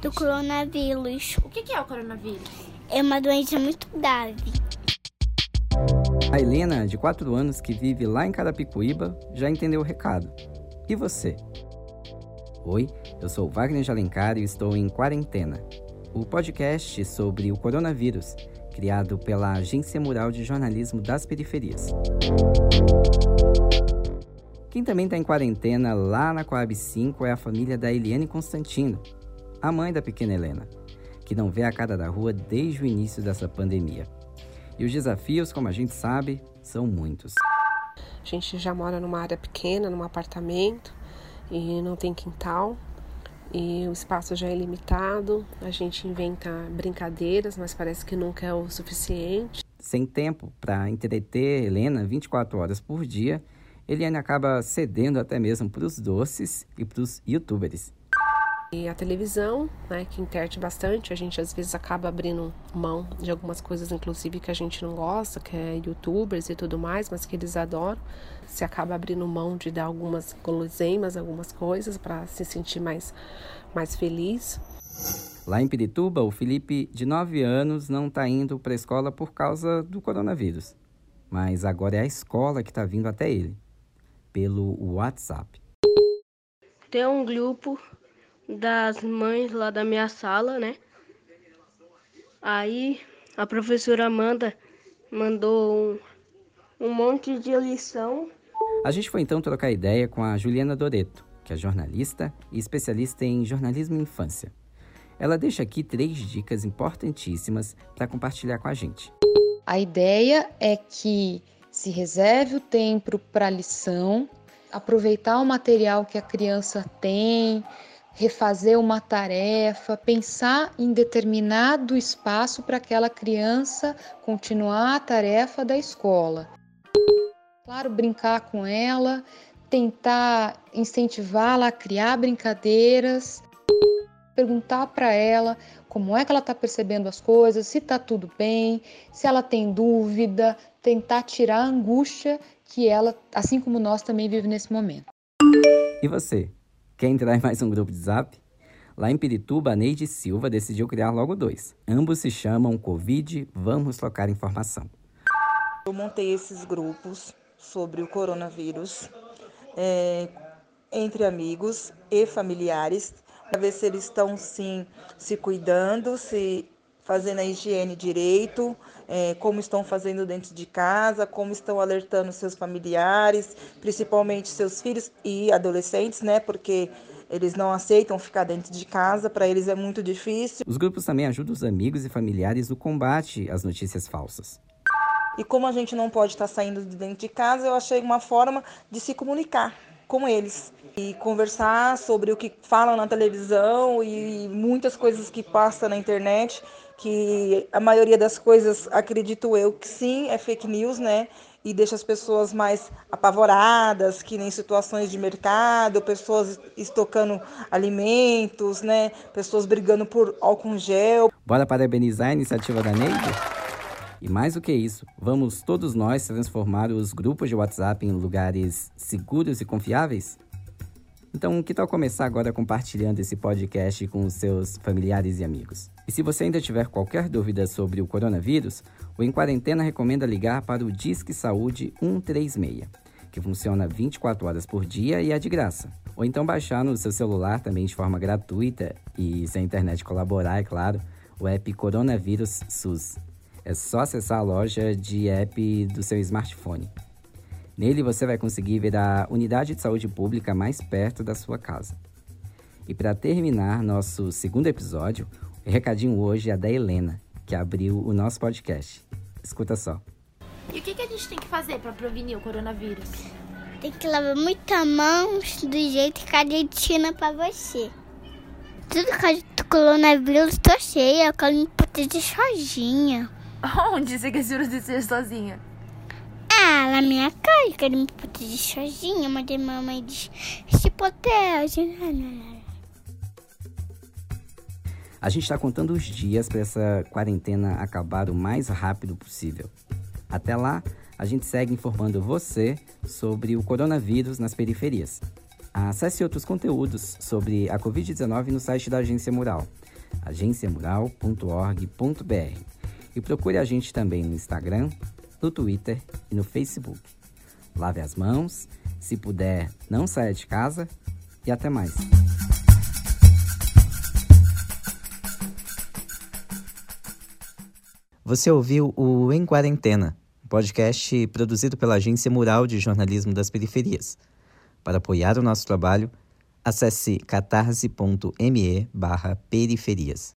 do coronavírus. O que é o coronavírus? É uma doença muito grave. A Helena, de 4 anos, que vive lá em Carapicuíba, já entendeu o recado. E você? Oi, eu sou Wagner de Alencar e estou em Quarentena, o podcast sobre o coronavírus, criado pela Agência Mural de Jornalismo das Periferias. Quem também está em quarentena lá na Coab 5 é a família da Eliane Constantino, a mãe da pequena Helena, que não vê a cara da rua desde o início dessa pandemia. E os desafios, como a gente sabe, são muitos. A gente já mora numa área pequena, num apartamento, e não tem quintal. E o espaço já é limitado, a gente inventa brincadeiras, mas parece que nunca é o suficiente. Sem tempo para entreter Helena 24 horas por dia, Eliane acaba cedendo até mesmo para os doces e para os youtubers. E a televisão, né, que interte bastante, a gente às vezes acaba abrindo mão de algumas coisas, inclusive que a gente não gosta, que é youtubers e tudo mais, mas que eles adoram. Se acaba abrindo mão de dar algumas guloseimas, algumas coisas para se sentir mais, mais feliz. Lá em Pirituba, o Felipe, de 9 anos, não está indo para a escola por causa do coronavírus. Mas agora é a escola que está vindo até ele, pelo WhatsApp. Tem um grupo das mães lá da minha sala, né? Aí a professora Amanda mandou um, um monte de lição. A gente foi então trocar ideia com a Juliana Doreto, que é jornalista e especialista em jornalismo e infância. Ela deixa aqui três dicas importantíssimas para compartilhar com a gente. A ideia é que se reserve o tempo para a lição, aproveitar o material que a criança tem, refazer uma tarefa, pensar em determinado espaço para aquela criança continuar a tarefa da escola. Claro, brincar com ela, tentar incentivá-la a criar brincadeiras, perguntar para ela como é que ela está percebendo as coisas, se está tudo bem, se ela tem dúvida, tentar tirar a angústia que ela, assim como nós, também vive nesse momento. E você? Quer entrar em mais um grupo de zap? Lá em Pirituba, a Neide Silva decidiu criar logo dois. Ambos se chamam Covid Vamos Trocar Informação. Eu montei esses grupos sobre o coronavírus é, entre amigos e familiares para ver se eles estão sim se cuidando, se fazendo a higiene direito, é, como estão fazendo dentro de casa, como estão alertando seus familiares, principalmente seus filhos e adolescentes, né? Porque eles não aceitam ficar dentro de casa, para eles é muito difícil. Os grupos também ajudam os amigos e familiares no combate às notícias falsas. E como a gente não pode estar saindo de dentro de casa, eu achei uma forma de se comunicar com eles e conversar sobre o que falam na televisão e muitas coisas que passam na internet que a maioria das coisas, acredito eu, que sim, é fake news, né? E deixa as pessoas mais apavoradas, que nem situações de mercado, pessoas estocando alimentos, né? Pessoas brigando por álcool gel. Bora parabenizar a iniciativa da Neide? E mais do que isso, vamos todos nós transformar os grupos de WhatsApp em lugares seguros e confiáveis? Então, que tal começar agora compartilhando esse podcast com os seus familiares e amigos? E se você ainda tiver qualquer dúvida sobre o coronavírus, o Em Quarentena recomenda ligar para o Disque Saúde 136, que funciona 24 horas por dia e é de graça. Ou então baixar no seu celular também de forma gratuita e se a internet colaborar, é claro, o app Coronavírus SUS. É só acessar a loja de app do seu smartphone. Nele você vai conseguir ver a unidade de saúde pública mais perto da sua casa. E para terminar nosso segundo episódio, o recadinho hoje é da Helena, que abriu o nosso podcast. Escuta só. E o que, que a gente tem que fazer para prevenir o coronavírus? Tem que lavar muita mão do jeito que a gente ensina pra você. Tudo que do coronavírus tô cheia, eu quero me proteger sozinha. Onde você quer se proteger sozinha? Ah, na minha casa, eu quero me proteger sozinha, mas a mamãe diz, se protege. A gente está contando os dias para essa quarentena acabar o mais rápido possível. Até lá, a gente segue informando você sobre o coronavírus nas periferias. Acesse outros conteúdos sobre a Covid-19 no site da Agência Mural, agenciamural.org.br. E procure a gente também no Instagram, no Twitter e no Facebook. Lave as mãos, se puder, não saia de casa e até mais. Você ouviu o Em Quarentena, podcast produzido pela Agência Mural de Jornalismo das Periferias. Para apoiar o nosso trabalho, acesse catarse.me periferias.